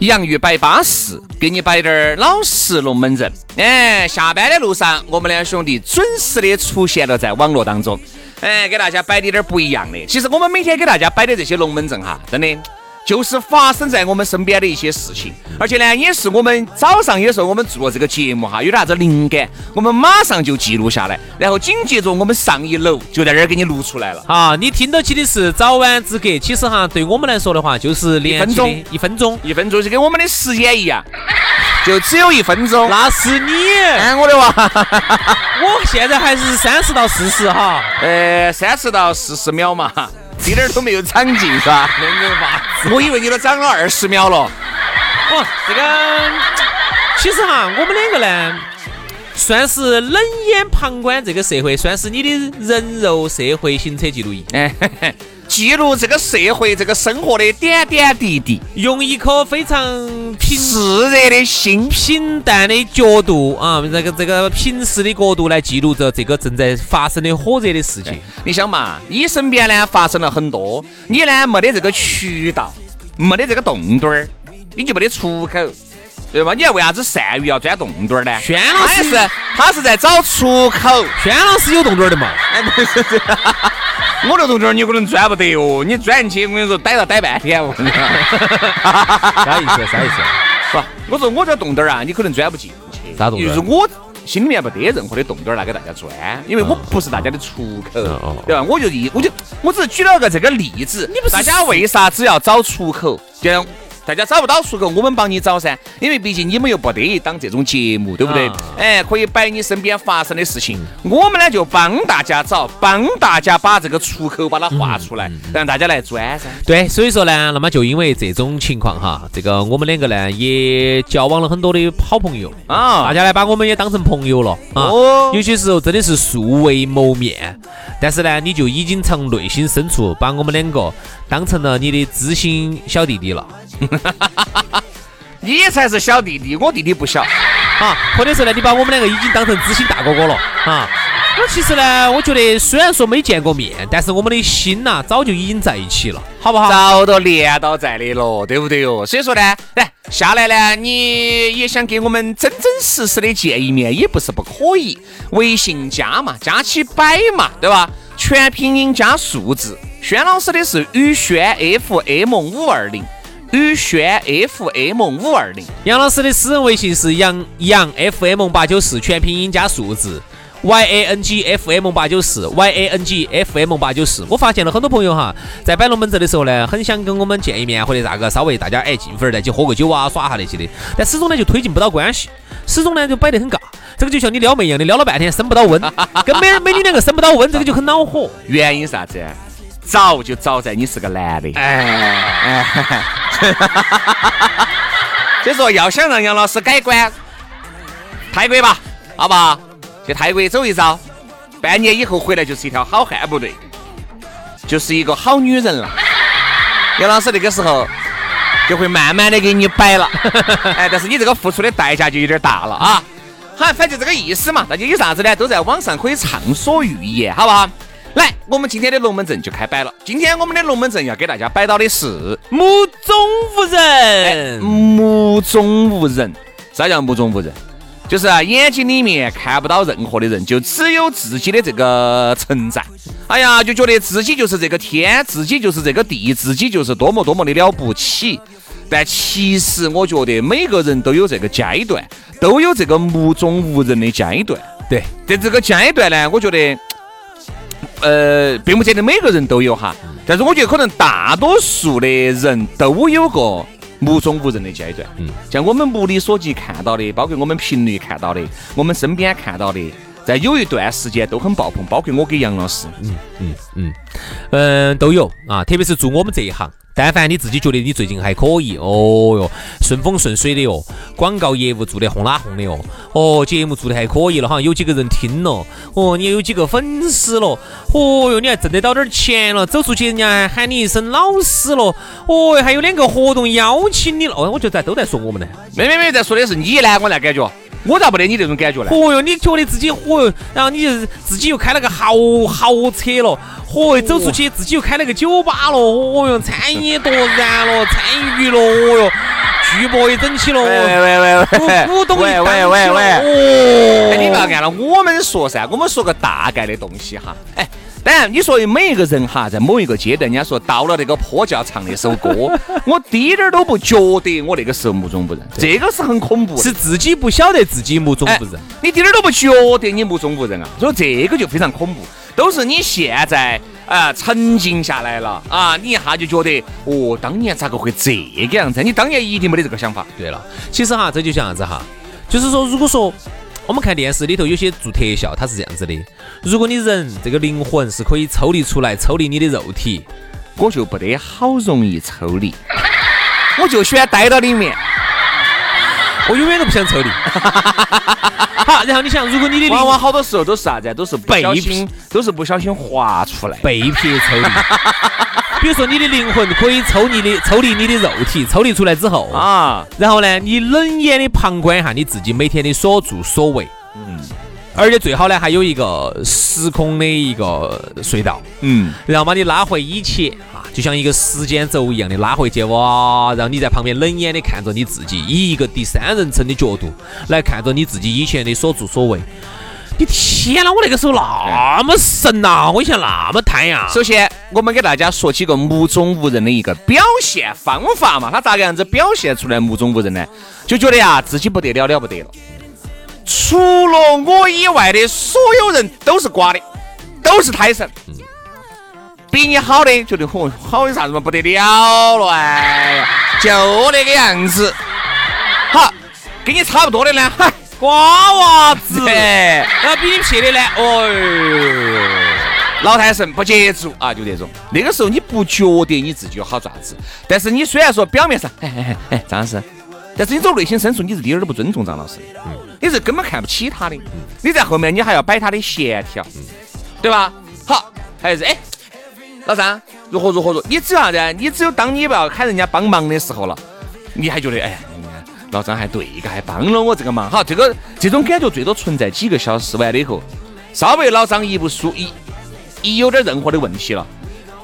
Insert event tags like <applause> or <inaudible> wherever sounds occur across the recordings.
洋芋摆巴适，给你摆点儿老实龙门阵。哎，下班的路上，我们两兄弟准时的出现了在网络当中。哎，给大家摆的点儿不一样的。其实我们每天给大家摆的这些龙门阵哈，真的。就是发生在我们身边的一些事情，而且呢，也是我们早上有时候我们做了这个节目哈，有点啥子灵感，我们马上就记录下来，然后紧接着我们上一楼就在那儿给你录出来了。啊，你听到起的是早晚之隔，其实哈，对我们来说的话，就是一分钟，一分钟，一分钟，就跟我们的时间一样，<laughs> 就只有一分钟。那是你，哎，我的娃，<laughs> 我现在还是三十到四十哈，呃，三十到四十秒嘛。一点都没有长进，是吧？那个娃子，我以为你都长了二十秒了。哦，这个其实哈，我们两个呢，算是冷眼旁观这个社会，算是你的人肉社会行车记录仪。哎。<laughs> 记录这个社会、这个生活的点点滴滴，用一颗非常平炽热的心、平淡的角度啊，这个这个平时的角度来记录着这个正在发生的火热的事情。你想嘛，你身边呢发生了很多，你呢没得这个渠道，没得这个洞洞儿，你就没得出口，对吧？你要为啥子鳝鱼要钻洞洞儿呢？轩老师是他是在找出口，轩老师有洞洞儿的嘛？哎，不是。我这洞洞你可能钻不得哦，你钻进去，我跟你说，逮到逮半天哦。<laughs> 啥意思？啥意思？<laughs> 不，我说我这洞洞啊，你可能钻不进去。啥洞就是我心里面没得任何的洞洞来给大家钻，因为我不是大家的出口，对吧？我就一，我就我只是举了个这个例子，大家为啥子要找出口？就像。大家找不到出口，我们帮你找噻，因为毕竟你们又不得一档这种节目，对不对？哎，可以摆你身边发生的事情，我们呢就帮大家找，帮大家把这个出口把它画出来，让大家来钻噻。对，所以说呢，那么就因为这种情况哈，这个我们两个呢也交往了很多的好朋友啊，大家呢把我们也当成朋友了啊。有些时候真的是素未谋面，但是呢，你就已经从内心深处把我们两个当成了你的知心小弟弟了。<laughs> 你才是小弟弟，我弟弟不小啊！或者是呢，你把我们两个已经当成知心大哥哥了啊！那其实呢，我觉得虽然说没见过面，但是我们的心呐，早就已经在一起了，好不好？早都连到在的了，对不对哟？所以说呢，来下来呢，你也想给我们真真实实的见一面，也不是不可以。微信加嘛，加起摆嘛，对吧？全拼音加数字。轩老师的是宇轩 FM 五二零。宇轩 FM 五二零，杨老师的私人微信是杨杨 FM 八九四，全拼音加数字 Y A N G F M 八九四 Y A N G F M 八九四。我发现了很多朋友哈，在摆龙门阵的时候呢，很想跟我们见一面，或者咋个，稍微大家哎进粉儿再去喝个酒啊，耍下那些的，但始终呢就推进不到关系，始终呢就摆得很尬。这个就像你撩妹一样的，撩了半天升不到温，跟美美女两个升不到温，这个就很恼火。原因啥子？早就早在你是个男的，哎，所以说要想让杨老师改观，泰国吧，好不好？去泰国走一遭，半年以后回来就是一条好汉，不对，就是一个好女人了。<laughs> 杨老师那个时候就会慢慢的给你摆了，<laughs> 哎，但是你这个付出的代价就有点大了啊。好，反正这个意思嘛，大家有啥子呢？都在网上可以畅所欲言，好不好？来，我们今天的龙门阵就开摆了。今天我们的龙门阵要给大家摆到的是目中无人。目中无人，啥叫目中无人？就是啊，眼睛里面看不到任何的人，就只有自己的这个存在。哎呀，就觉得自己就是这个天，自己就是这个地，自己就是多么多么的了不起。但其实我觉得每个人都有这个阶段，都有这个目中无人的阶段。对，在这个阶段呢，我觉得，呃，并不见得每个人都有哈，但是我觉得可能大多数的人都有个目中无人的阶段。嗯，像我们目力所及看到的，包括我们频率看到的，我们身边看到的，在有一段时间都很爆棚，包括我跟杨老师。嗯嗯嗯，嗯，都有。啊，特别是做我们这一行。但凡你自己觉得你最近还可以，哦哟，顺风顺水的哟，广告业务做得轰啦轰的哦，哦，节目做得还可以了哈，有几个人听了，哦，你有几个粉丝了，哦哟，你还挣得到点钱了，走出去人家还喊你一声老师了，哦，还有两个活动邀请你了，哦，我觉得在都在说我们呢，没没没，在说的是你呢，我那感觉。我咋不得你这种感觉呢？哦哟，你觉得自己嚯哟，然后你就自己又开了个豪豪车了，嚯，走出去自己又开了个酒吧了，哦哟，餐饮多燃了，餐饮娱乐，哦哟，巨博也整起了，喂喂喂喂，股东喂喂喂喂，哦，哎，你不要按了我们说噻，我们说个大概的东西哈，哎。当然，你说的每一个人哈，在某一个阶段，人家说到了那个坡就要唱那首歌，<laughs> 我滴点儿都不觉得我那个时候目中无人，这个是很恐怖，是自己不晓得自己目中无人，你滴点儿都不觉得你目中无人啊，所以这个就非常恐怖，都是你现在啊沉静下来了啊，你一下就觉得哦，当年咋个会这个样子？你当年一定没得这个想法。对了，其实哈，这就像啥子哈，就是说，如果说。我们看电视里头有些做特效，它是这样子的：如果你人这个灵魂是可以抽离出来，抽离你的肉体，我就不得好容易抽离，<laughs> 我就喜欢待到里面，我永远都不想抽离。<laughs> 好，然后你想，如果你的往往好多时候都是啥子？都是不小心，都是不小心滑出来，被迫抽离。<laughs> 比如说，你的灵魂可以抽离的抽离你的肉体，抽离出来之后啊，然后呢，你冷眼的旁观一下你自己每天的所作所为，嗯，而且最好呢，还有一个时空的一个隧道，嗯，然后把你拉回以前啊，就像一个时间轴一样的拉回去，哇，然后你在旁边冷眼的看着你自己，以一个第三人称的角度来看着你自己以前的所作所为。天哪！我那个时候那么神呐，我以前那么贪呀。首先，我们给大家说几个目中无人的一个表现方法嘛。他咋个样子表现出来目中无人呢？就觉得呀，自己不得了了不得了。除了我以外的所有人都是瓜的，都是胎神。比你好的觉得嚯，好有啥子嘛？不得了了哎，就那个样子。好，跟你差不多的呢，哈。瓜娃子，然后比你撇的呢，哦哟，老太神不接住啊，就这种。那个时候你不觉得你自己有好爪子，但是你虽然说表面上，哎哎哎，张老师，但是你走内心深处你是一点都不尊重张老师，嗯，你是根本看不起他的，你在后面你还要摆他的闲条，对吧？好，还是哎，老张如何如何如，你只有啥子？你只有当你不要喊人家帮忙的时候了，你还觉得哎。老张还对个，还帮了我这个忙。好，这个这种感觉最多存在几个小时，完了以后，稍微老张一不舒一一有点任何的问题了，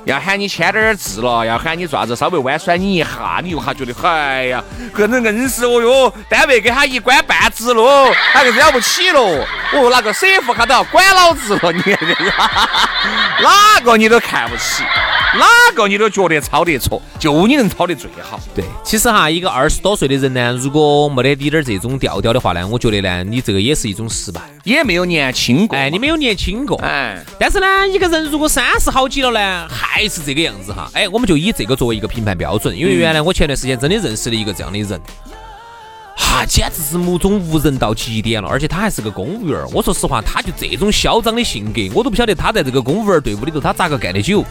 要喊你签点字了，要喊你爪子稍微弯酸你一下，你又哈觉得，哎呀，个人硬是哦哟，单位给他一关半职了，他就了不起了。哦，那个 CF 他都要管老子了，你看这个，<laughs> 哪个你都看不起。哪个你都觉得抄得错，就你能抄得最好。对，其实哈，一个二十多岁的人呢，如果没得滴点儿这种调调的话呢，我觉得呢，你这个也是一种失败，也没有年轻过。哎，你没有年轻过。哎，但是呢，一个人如果三十好几了呢，还是这个样子哈。哎，我们就以这个作为一个评判标准，因为原来我前段时间真的认识了一个这样的人。哈，简直是目中无人到极点了，而且他还是个公务员。我说实话，他就这种嚣张的性格，我都不晓得他在这个公务员队伍里头他咋个干得久。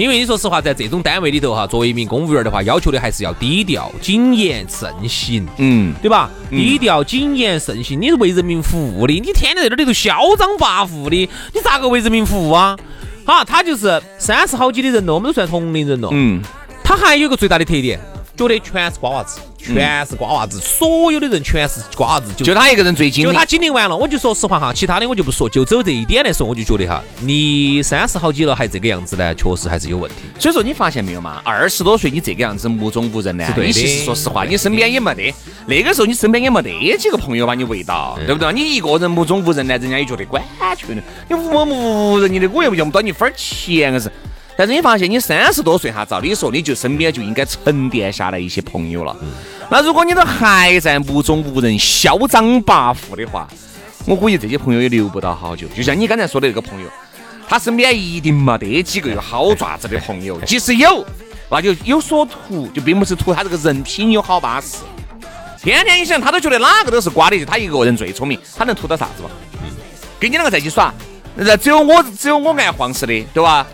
因为你说实话，在这种单位里头哈，作为一名公务员的话，要求的还是要低调、谨言慎行，嗯，对吧？低调、谨言慎行，你是为人民服务的，你天天在这里头嚣张跋扈的，你咋个为人民服务啊？好，他就是三十好几的人了，我们都算同龄人了，嗯，他还有个最大的特点。觉得全是瓜娃子，全是瓜娃子，所有的人全是瓜娃子，就他一个人最精，就他经历完了。我就说实话哈，其他的我就不说，就走这一点来说，我就觉得哈，你三十好几了还这个样子呢，确实还是有问题。所以说你发现没有嘛？二十多岁你这个样子目中无人呢？你其实说实话，你身边也没得，那个时候你身边也没得几个朋友把你围到，对不对？你一个人目中无人呢，人家也觉得管去的，你无目无人你的，我又用不到你分钱硬是。但是你发现你三十多岁哈，照理说你就身边就应该沉淀下来一些朋友了。那如果你都还在目中无人、嚣张跋扈的话，我估计这些朋友也留不到好久。就像你刚才说的那个朋友，他身边一定没得几个有好爪子的朋友，<laughs> 即使有，那就有所图，就并不是图他这个人品有好巴适。天天你想，他都觉得哪个都是瓜的，就他一个人最聪明，他能图到啥子嘛？跟你两个在一起耍，那只有我只有我爱黄石的，对吧？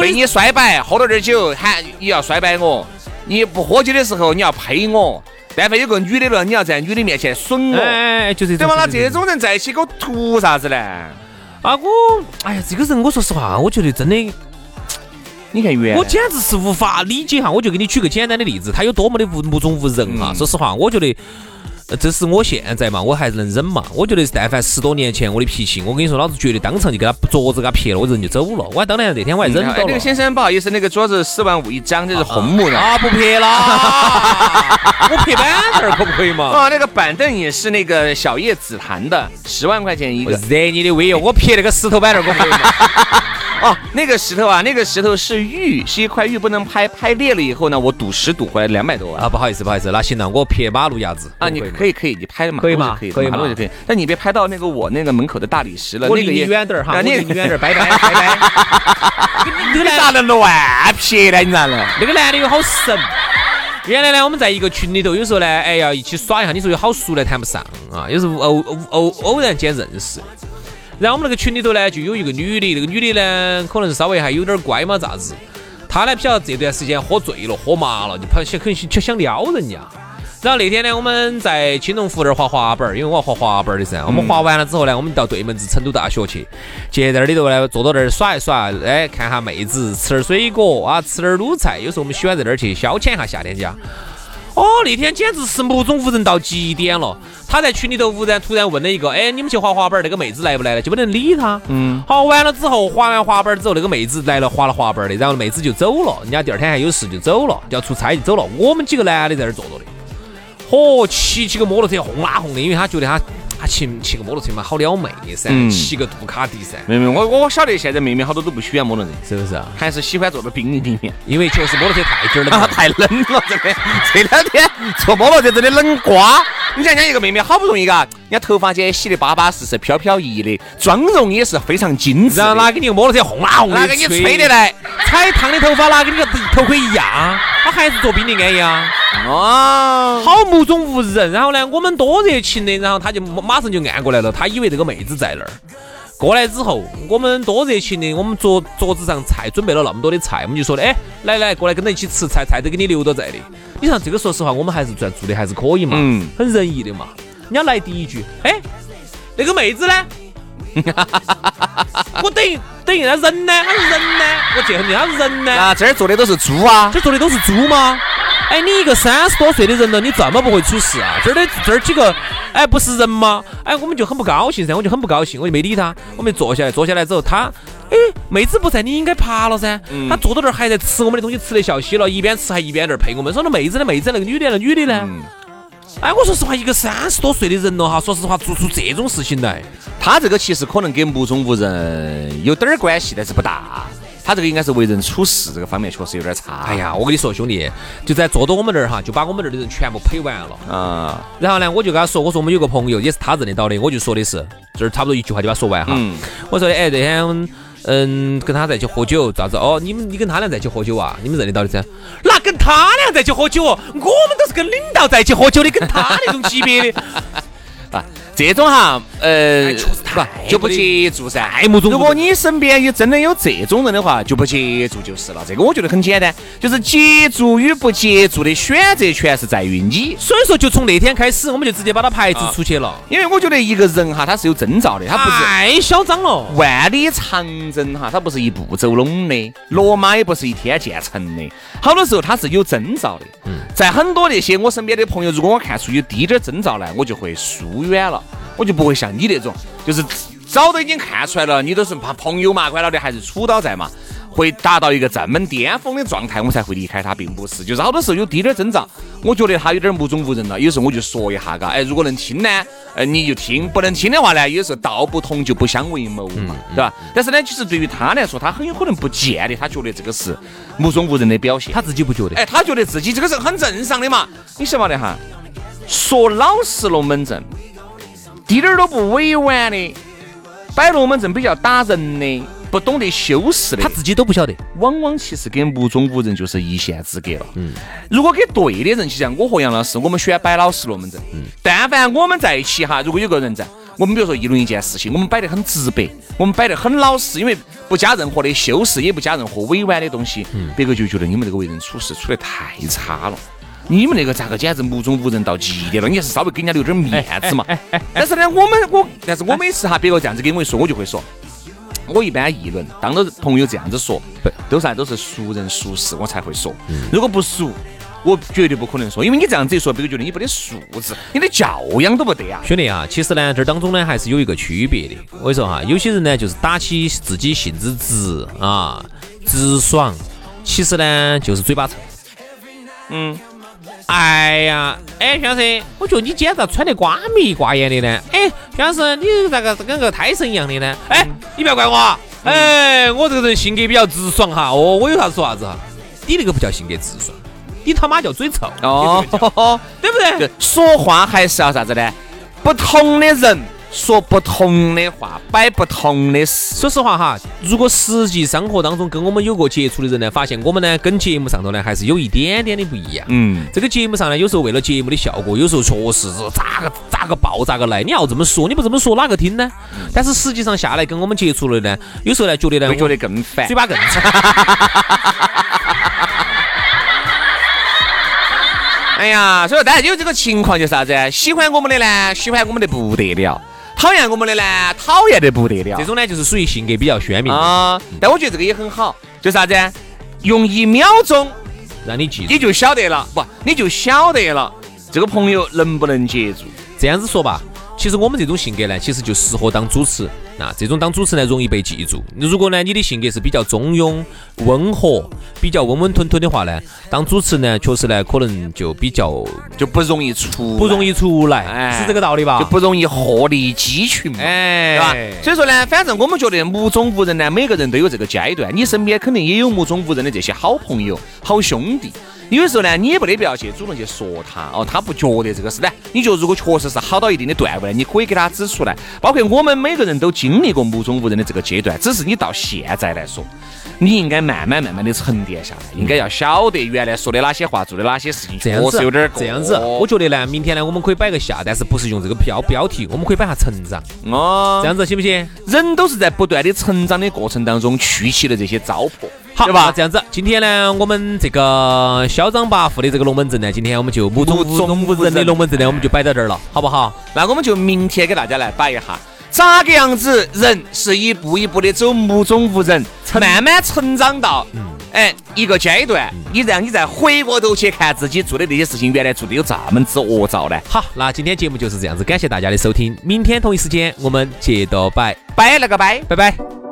被你摔摆，喝了点酒，喊你要摔摆我；你不喝酒的时候，你要呸我。但凡有个女的了，你要在女的面前损我，哎，就是对吧？那这种人在一起，给我图啥子呢？啊，我，哎呀，这个人，我说实话，我觉得真的，你看原我简直是无法理解哈。我就给你举个简单的例子，他有多么的无目中无人哈。说实话，我觉得。呃这是我现在嘛，我还是能忍嘛。我觉得但凡十多年前我的脾气，我跟你说，老子绝对当场就给他桌子给他撇了，我人就走了。我还当年那天我还忍到了。那个先生不好意思，那个桌子四万五一张，这是红木的。啊，不撇了，我撇板凳可不可以嘛？啊，那个板凳也是那个小叶紫檀的，十万块钱一个。惹你的威哟！我撇那个石头板凳可不可以嘛？哦，那个石头啊，那个石头是玉，是一块玉，不能拍，拍裂了以后呢，我赌石赌回来两百多万啊！不好意思，不好意思，那行了，我撇马路牙子啊，你可以可以，你拍嘛，可以吗？可以，可以，马路就可以，但你别拍到那个我那个门口的大理石了，我那个离你远点儿哈，我离你远点儿，拜拜 <laughs> 拜拜。你咋能乱撇呢？你咋能？那个男的又好神。原来呢，我们在一个群里头，有时候呢，哎呀，一起耍一下，你说有好熟呢谈不上啊，有时候偶偶偶偶然间认识。然后我们那个群里头呢，就有一个女的，那个女的呢，可能是稍微还有点乖嘛，咋子？她呢，不晓得这段时间喝醉了，喝麻了，就跑想很想想撩人家。然后那天呢，我们在青龙湖那儿滑滑板，因为我要滑滑板的噻。我们滑完了之后呢，我们到对门子成都大学去，就在那里头呢，坐到那儿耍一耍，哎，看下妹子，吃点水果啊，吃点卤菜。有时候我们喜欢在那儿去消遣一下夏天家。哦，那天简直是目中无人到极点了。他在群里头忽然突然问了一个：“哎，你们去滑滑板，那个妹子来不来了？”就没人理他。嗯。好，完了之后，滑完滑板之后，那个妹子来了，滑了滑板的，然后妹子就走了。人家第二天还有事就走了，要出差就走了。我们几个男的在那儿坐着的，嚯，骑起个摩托车轰啦轰的，因为他觉得他。他骑骑个摩托车嘛，好撩妹噻，骑个杜卡迪噻。妹妹，我我晓得现在妹妹好多都不喜欢摩托车，是不是啊？还是喜欢坐到冰里面，因为确实摩托车太劲了，<laughs> 太冷了，真的。这两天坐摩托车真的冷瓜。你想人家一个妹妹好不容易嘎，人家头发间洗的巴巴适适、飘飘逸逸的，妆容也是非常精致。然后拿给你个摩托车轰啦红的，拿给你吹的来，<laughs> 踩烫的头发拿给你个头盔一样，他还是做宾利安逸啊。哦，好目中无人。然后呢，我们多热情的，然后他就马上就按过来了。他以为这个妹子在那儿，过来之后，我们多热情的，我们桌桌子上菜准备了那么多的菜，我们就说的，哎，来来，过来跟着一起吃菜，菜都给你留到在的。你像这个，说实话，我们还是算做的还是可以嘛，嗯，很仁义的嘛。人家来第一句，哎，那个妹子呢？<laughs> 我等于等于那人呢？他是人呢？我记恨你，他是人呢？啊，这儿坐的都是猪啊？这坐的都是猪吗？哎，你一个三十多岁的人了，你这么不会处事啊？这儿的这儿几个，哎，不是人吗？哎，我们就很不高兴噻，我就很不高兴，我就没理他。我们坐下来，坐下来之后，他，哎，妹子不在，你应该爬了噻。他坐到那儿还在吃我们的东西，吃得笑嘻了，一边吃还一边在那儿陪我们。说那妹子的妹子，那个女的那女的呢？哎，我说实话，一个三十多岁的人了哈，说实话做出这种事情来，他这个其实可能跟目中无人有点儿关系，但是不大。他这个应该是为人处事这个方面确实有点差。哎呀，我跟你说，兄弟，就在坐到我们这儿哈，就把我们这儿的人全部陪完了啊。然后呢，我就跟他说，我说我们有个朋友也是他认得到的，我就说的是，这儿差不多一句话就把他说完哈。我说的，哎，那天嗯跟他在一起喝酒，咋子？哦，你们你跟他俩在一起喝酒啊？你们认得到的噻？那跟他俩在一起喝酒哦？我们都是跟领导在一起喝酒的，跟他那种级别的。<laughs> 啊，这种哈，呃，不就不接触噻。如果你身边有真的有这种人的话，就不接触就是了。这个我觉得很简单，就是接触与不接触的选择权是在于你。所以说，就从那天开始，我们就直接把他排除出去了。因为我觉得一个人哈，他是有征兆的，他不是太嚣张了。万里长征哈，他不是一步走拢的，罗马也不是一天建成的。好多时候他是有征兆的。嗯在很多那些我身边的朋友，如果我看出有滴点征兆来，我就会疏。远了，我就不会像你那种，就是早都已经看出来了，你都是怕朋友嘛，管了的还是处到在嘛。会达到一个这么巅峰的状态，我才会离开他，并不是，就是好多时候有滴点儿征兆，我觉得他有点目中无人了，有时候我就说一下，嘎，哎，如果能听呢，呃，你就听；不能听的话呢，有时候道不同就不相为谋嘛，对吧？但是呢，其实对于他来说，他很有可能不见得他觉得这个是目中无人的表现，他自己不觉得。哎，他觉得自己这个是很正常的嘛，你晓不晓得哈？说老实龙门阵，滴点儿都不委婉的，摆龙门阵比较打人的，不懂得修饰的，他自己都不晓得。往往其实跟目中无人就是一线之隔了。嗯，如果给对的人，就像我和杨老师，我们喜欢摆老实龙门阵。嗯，但凡我们在一起哈，如果有个人在，我们比如说议论一件事情，我们摆得很直白，我们摆得很老实，因为不加任何的修饰，也不加任何委婉的东西，嗯别个就觉得你们这个为人处事处得太差了。你们那个咋个简直目中无人到极点了？你还是稍微给人家留点面子嘛。但是呢，我们我，但是我每次哈，别个这样子跟我一说，我就会说，我一般议论，当着朋友这样子说，都是啥？都是熟人熟事，我才会说。如果不熟，我绝对不可能说，因为你这样子一说，别个觉得你没得素质，你的教养都不得啊。兄弟啊，其实呢，这当中呢还是有一个区别的。我跟你说哈，有些人呢就是打起自己性子直啊，直爽，其实呢就是嘴巴臭。嗯，哎呀，哎，徐老师，我觉得你今天咋穿得瓜眉瓜眼的呢？哎，徐老师，你咋个跟个胎神一样的呢？哎，你不要怪我啊！哎，我这个人性格比较直爽哈。哦，我有啥说啥子哈？你那个不叫性格直爽，你他妈叫嘴臭哦，对不？对，说话还是要啥子呢？不同的人说不同的话，摆不同的事。说实话哈，如果实际生活当中跟我们有过接触的人呢，发现我们呢跟节目上头呢还是有一点点的不一样。嗯，这个节目上呢，有时候为了节目的效果，有时候确实是咋个咋个爆咋个来。你要这么说，你不这么说哪个听呢？但是实际上下来跟我们接触了呢，有时候呢觉得呢，会觉得更烦嘴。巴更臭。<laughs> <laughs> 哎呀，所以说当然有这个情况就是啥子？喜欢我们的呢，喜欢我们的不得了；讨厌我们的呢，讨厌的不得了。这种呢就是属于性格比较鲜明的，啊，但我觉得这个也很好，就啥子？用一秒钟让你记住你。就晓得了，不，你就晓得了这个朋友能不能接住。这样子说吧，其实我们这种性格呢，其实就适合当主持。那这种当主持呢，容易被记住。如果呢，你的性格是比较中庸、温和、比较温温吞吞的话呢，当主持呢，确实呢，可能就比较就不容易出，不容易出来，哎是这个道理吧？就不容易鹤立鸡群嘛，哎，对吧？所以说呢，反正我们觉得目中无人呢，每个人都有这个阶段，你身边肯定也有目中无人的这些好朋友、好兄弟。有时候呢，你也不得必要去主动去说他哦，他不觉得这个事呢。你觉得如果确实是好到一定的段位呢，你可以给他指出来。包括我们每个人都经历过目中无人的这个阶段，只是你到现在来说，你应该慢慢慢慢的沉淀下来，应该要晓得原来说的哪些话，做的哪些事情，这样子确实有点儿这样子，我觉得呢，明天呢，我们可以摆个下，但是不是用这个标标题，我们可以摆下成长，哦这样子行不行？人都是在不断的成长的过程当中去起了这些糟粕，好，对吧这样子，今天呢，我们这个嚣张跋扈的这个龙门阵呢，今天我们就目中无中无人的龙门阵呢，我们就摆到这儿了，好不好？那我们就明天给大家来摆一下，咋个样子人是一步一步的走目中无人，慢慢成长到，哎一个阶段，你让你再回过头去看自己做的那些事情，原来做的有这么之恶兆呢？好，那今天节目就是这样子，感谢大家的收听，明天同一时间我们接着摆，拜了个拜。拜拜。